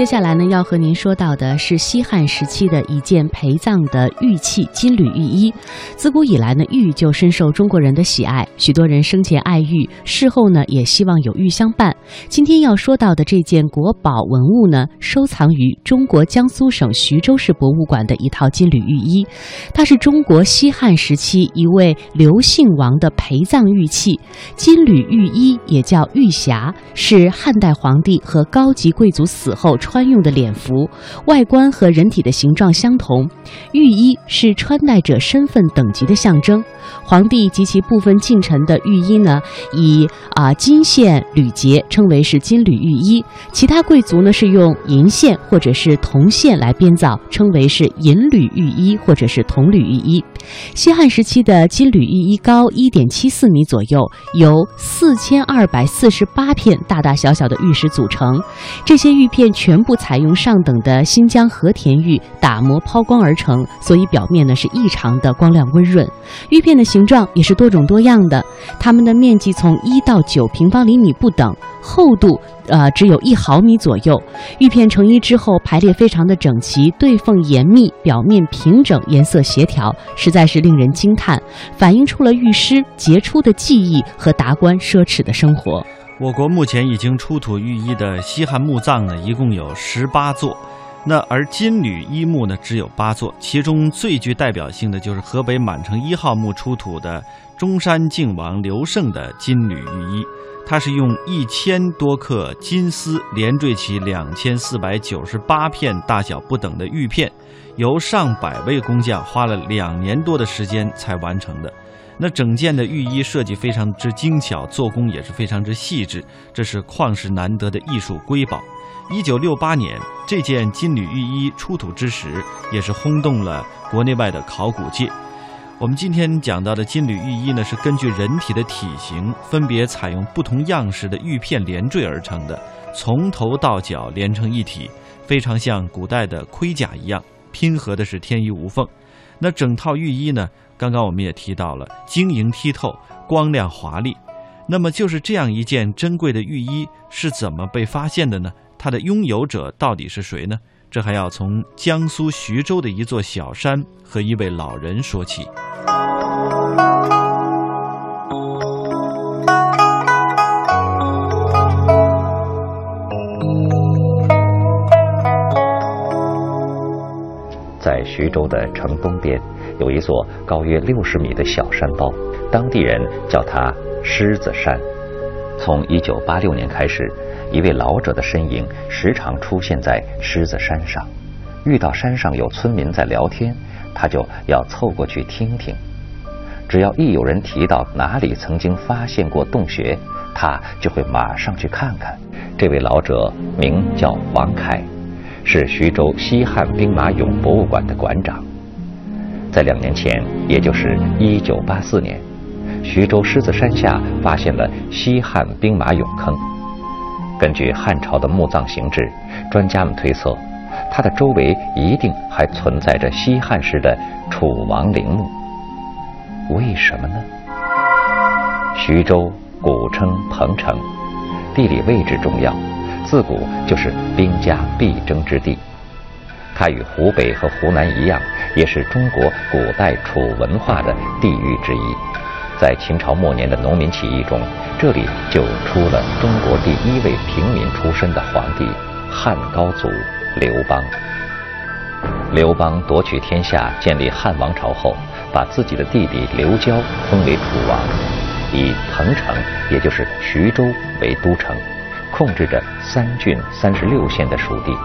接下来呢，要和您说到的是西汉时期的一件陪葬的玉器——金缕玉衣。自古以来呢，玉就深受中国人的喜爱，许多人生前爱玉，事后呢也希望有玉相伴。今天要说到的这件国宝文物呢，收藏于中国江苏省徐州市博物馆的一套金缕玉衣，它是中国西汉时期一位刘姓王的陪葬玉器。金缕玉衣也叫玉匣，是汉代皇帝和高级贵族死后。穿用的脸服，外观和人体的形状相同。玉衣是穿戴者身份等级的象征。皇帝及其部分近臣的御衣呢，以啊金线缕结称为是金缕玉衣；其他贵族呢是用银线或者是铜线来编造，称为是银缕玉衣或者是铜缕玉衣。西汉时期的金缕玉衣高一点七四米左右，由四千二百四十八片大大小小的玉石组成。这些玉片全部采用上等的新疆和田玉打磨抛光而成，所以表面呢是异常的光亮温润。玉片形状也是多种多样的，它们的面积从一到九平方厘米不等，厚度呃只有一毫米左右。玉片成衣之后排列非常的整齐，对缝严密，表面平整，颜色协调，实在是令人惊叹，反映出了玉师杰出的技艺和达官奢侈的生活。我国目前已经出土玉衣的西汉墓葬呢，一共有十八座。那而金缕衣墓呢，只有八座，其中最具代表性的就是河北满城一号墓出土的中山靖王刘胜的金缕玉衣，它是用一千多克金丝连缀起两千四百九十八片大小不等的玉片，由上百位工匠花了两年多的时间才完成的。那整件的玉衣设计非常之精巧，做工也是非常之细致，这是旷世难得的艺术瑰宝。一九六八年，这件金缕玉衣出土之时，也是轰动了国内外的考古界。我们今天讲到的金缕玉衣呢，是根据人体的体型，分别采用不同样式的玉片连缀而成的，从头到脚连成一体，非常像古代的盔甲一样，拼合的是天衣无缝。那整套玉衣呢，刚刚我们也提到了，晶莹剔透，光亮华丽。那么就是这样一件珍贵的玉衣是怎么被发现的呢？它的拥有者到底是谁呢？这还要从江苏徐州的一座小山和一位老人说起。在徐州的城东边，有一座高约六十米的小山包，当地人叫它狮子山。从一九八六年开始。一位老者的身影时常出现在狮子山上，遇到山上有村民在聊天，他就要凑过去听听。只要一有人提到哪里曾经发现过洞穴，他就会马上去看看。这位老者名叫王凯，是徐州西汉兵马俑博物馆的馆长。在两年前，也就是一九八四年，徐州狮子山下发现了西汉兵马俑坑。根据汉朝的墓葬形制，专家们推测，它的周围一定还存在着西汉时的楚王陵墓。为什么呢？徐州古称彭城，地理位置重要，自古就是兵家必争之地。它与湖北和湖南一样，也是中国古代楚文化的地域之一。在秦朝末年的农民起义中，这里就出了中国第一位平民出身的皇帝汉高祖刘邦。刘邦夺取天下，建立汉王朝后，把自己的弟弟刘交封为楚王，以彭城，也就是徐州为都城，控制着三郡三十六县的属地，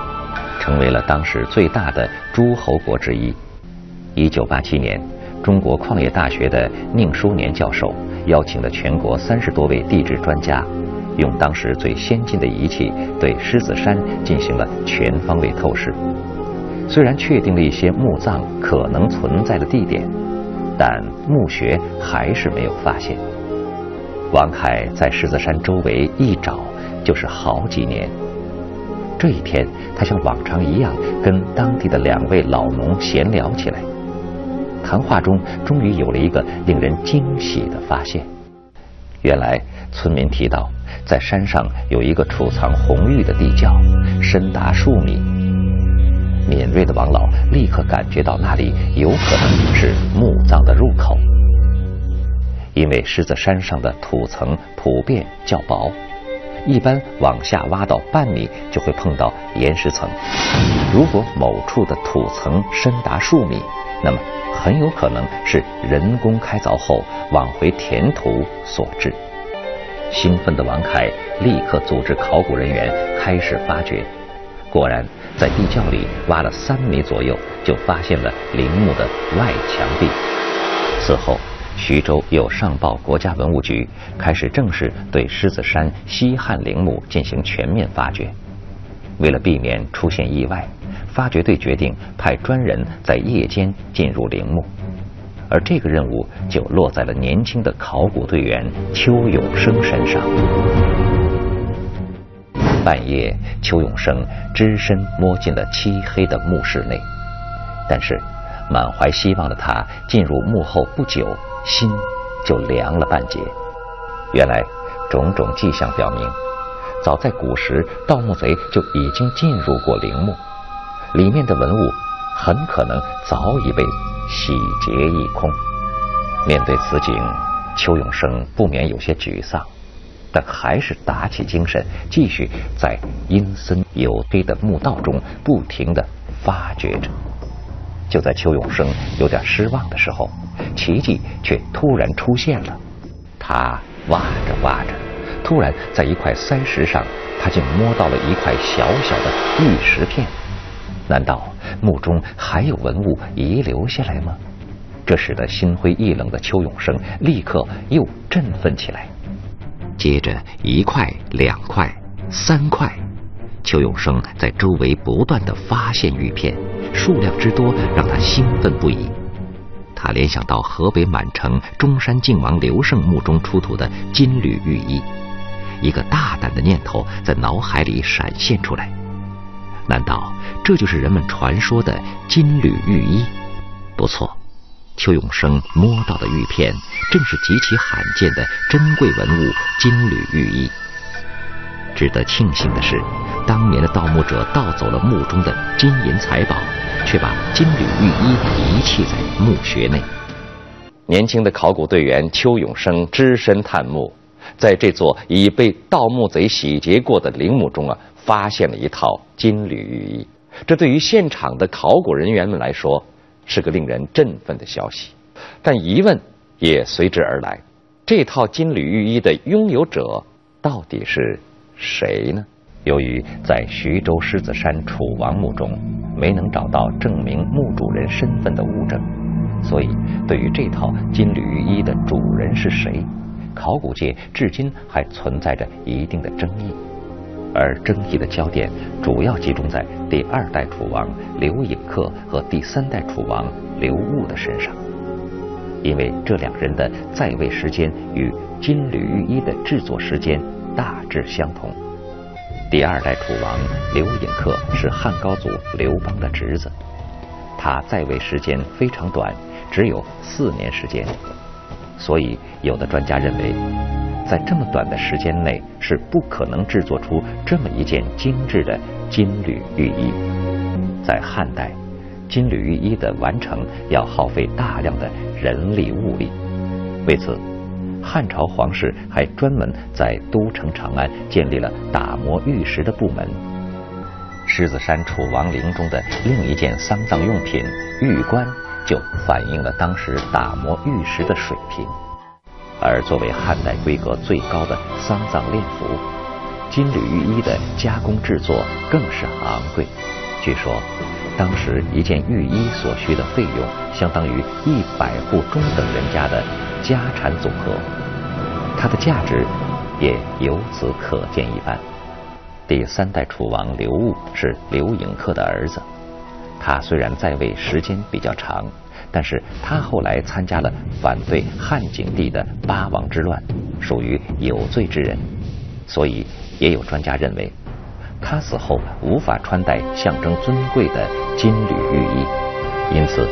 成为了当时最大的诸侯国之一。一九八七年。中国矿业大学的宁书年教授邀请了全国三十多位地质专家，用当时最先进的仪器对狮子山进行了全方位透视。虽然确定了一些墓葬可能存在的地点，但墓穴还是没有发现。王凯在狮子山周围一找就是好几年。这一天，他像往常一样跟当地的两位老农闲聊起来。谈话中，终于有了一个令人惊喜的发现。原来，村民提到，在山上有一个储藏红玉的地窖，深达数米。敏锐的王老立刻感觉到那里有可能是墓葬的入口，因为狮子山上的土层普遍较薄，一般往下挖到半米就会碰到岩石层。如果某处的土层深达数米，那么很有可能是人工开凿后往回填土所致。兴奋的王凯立刻组织考古人员开始发掘，果然在地窖里挖了三米左右，就发现了陵墓的外墙壁。此后，徐州又上报国家文物局，开始正式对狮子山西汉陵墓进行全面发掘。为了避免出现意外，发掘队决定派专人在夜间进入陵墓。而这个任务就落在了年轻的考古队员邱永生身上。半夜，邱永生只身摸进了漆黑的墓室内，但是满怀希望的他进入墓后不久，心就凉了半截。原来，种种迹象表明，早在古时，盗墓贼就已经进入过陵墓，里面的文物很可能早已被。洗劫一空。面对此景，邱永生不免有些沮丧，但还是打起精神，继续在阴森黝黑的墓道中不停地发掘着。就在邱永生有点失望的时候，奇迹却突然出现了。他挖着挖着，突然在一块塞石上，他竟摸到了一块小小的玉石片。难道？墓中还有文物遗留下来吗？这使得心灰意冷的邱永生立刻又振奋起来。接着一块、两块、三块，邱永生在周围不断的发现玉片，数量之多让他兴奋不已。他联想到河北满城中山靖王刘胜墓中出土的金缕玉衣，一个大胆的念头在脑海里闪现出来。难道这就是人们传说的金缕玉衣？不错，邱永生摸到的玉片正是极其罕见的珍贵文物金缕玉衣。值得庆幸的是，当年的盗墓者盗走了墓中的金银财宝，却把金缕玉衣遗弃在墓穴内。年轻的考古队员邱永生只身探墓，在这座已被盗墓贼洗劫过的陵墓中啊。发现了一套金缕玉衣，这对于现场的考古人员们来说是个令人振奋的消息，但疑问也随之而来：这套金缕玉衣的拥有者到底是谁呢？由于在徐州狮子山楚王墓中没能找到证明墓主人身份的物证，所以对于这套金缕玉衣的主人是谁，考古界至今还存在着一定的争议。而争议的焦点主要集中在第二代楚王刘颖克和第三代楚王刘戊的身上，因为这两人的在位时间与金缕玉衣的制作时间大致相同。第二代楚王刘颖克是汉高祖刘邦的侄子，他在位时间非常短，只有四年时间，所以有的专家认为。在这么短的时间内是不可能制作出这么一件精致的金缕玉衣。在汉代，金缕玉衣的完成要耗费大量的人力物力。为此，汉朝皇室还专门在都城长安建立了打磨玉石的部门。狮子山楚王陵中的另一件丧葬用品玉棺，就反映了当时打磨玉石的水平。而作为汉代规格最高的丧葬殓服，金缕玉衣的加工制作更是昂贵。据说，当时一件玉衣所需的费用，相当于一百户中等人家的家产总和。它的价值也由此可见一斑。第三代楚王刘戊是刘盈克的儿子，他虽然在位时间比较长。但是他后来参加了反对汉景帝的八王之乱，属于有罪之人，所以也有专家认为，他死后无法穿戴象征尊贵的金缕玉衣，因此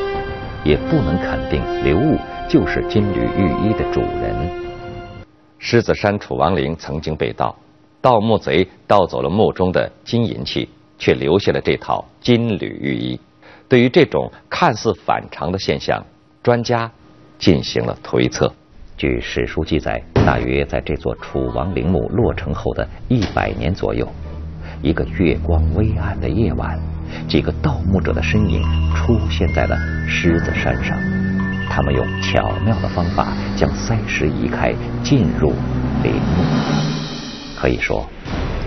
也不能肯定刘戊就是金缕玉衣的主人。狮子山楚王陵曾经被盗，盗墓贼盗走了墓中的金银器，却留下了这套金缕玉衣。对于这种看似反常的现象，专家进行了推测。据史书记载，大约在这座楚王陵墓落成后的一百年左右，一个月光微暗的夜晚，几个盗墓者的身影出现在了狮子山上。他们用巧妙的方法将塞石移开，进入陵墓。可以说，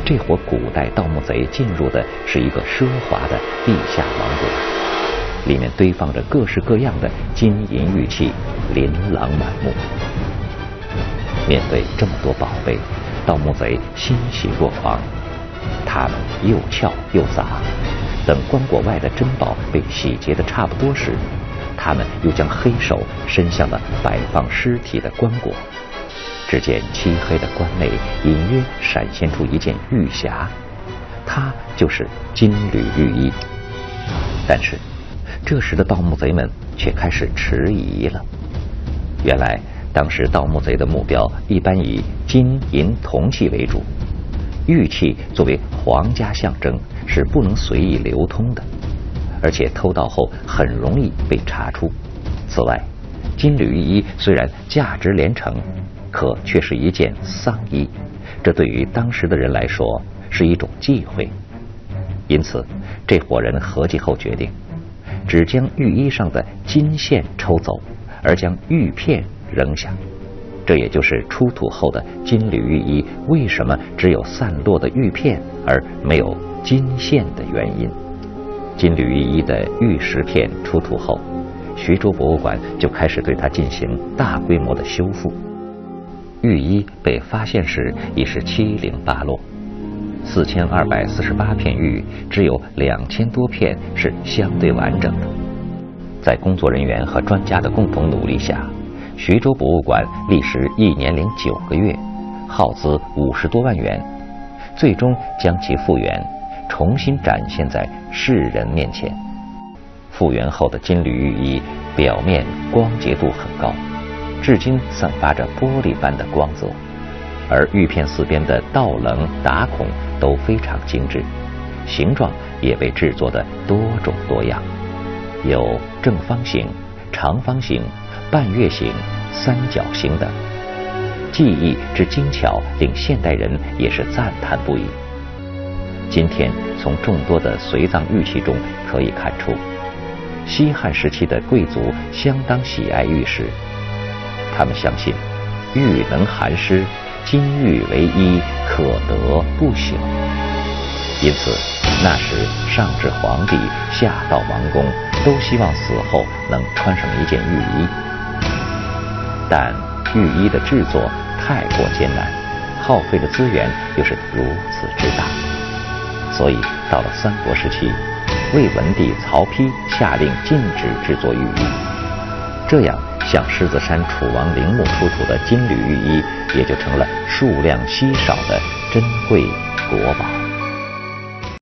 这伙古代盗墓贼进入的是一个奢华的地下王国，里面堆放着各式各样的金银玉器，琳琅满目。面对这么多宝贝，盗墓贼欣喜若狂。他们又撬又砸，等棺椁外的珍宝被洗劫的差不多时。他们又将黑手伸向了摆放尸体的棺椁，只见漆黑的棺内隐约闪现出一件玉匣，它就是金缕玉衣。但是，这时的盗墓贼们却开始迟疑了。原来，当时盗墓贼的目标一般以金银铜器为主，玉器作为皇家象征，是不能随意流通的。而且偷盗后很容易被查出。此外，金缕玉衣虽然价值连城，可却是一件丧衣，这对于当时的人来说是一种忌讳。因此，这伙人合计后决定，只将玉衣上的金线抽走，而将玉片扔下。这也就是出土后的金缕玉衣为什么只有散落的玉片而没有金线的原因。金缕玉衣的玉石片出土后，徐州博物馆就开始对它进行大规模的修复。玉衣被发现时已是七零八落，四千二百四十八片玉，只有两千多片是相对完整的。在工作人员和专家的共同努力下，徐州博物馆历时一年零九个月，耗资五十多万元，最终将其复原。重新展现在世人面前。复原后的金缕玉衣表面光洁度很高，至今散发着玻璃般的光泽，而玉片四边的倒棱打孔都非常精致，形状也被制作的多种多样，有正方形、长方形、半月形、三角形等，技艺之精巧令现代人也是赞叹不已。今天，从众多的随葬玉器中可以看出，西汉时期的贵族相当喜爱玉石。他们相信，玉能寒湿，金玉为衣，可得不朽。因此，那时上至皇帝，下到王公，都希望死后能穿上一件玉衣。但玉衣的制作太过艰难，耗费的资源又是如此之大。所以，到了三国时期，魏文帝曹丕下令禁止制作玉衣，这样像狮子山楚王陵墓出土的金缕玉衣，也就成了数量稀少的珍贵国宝。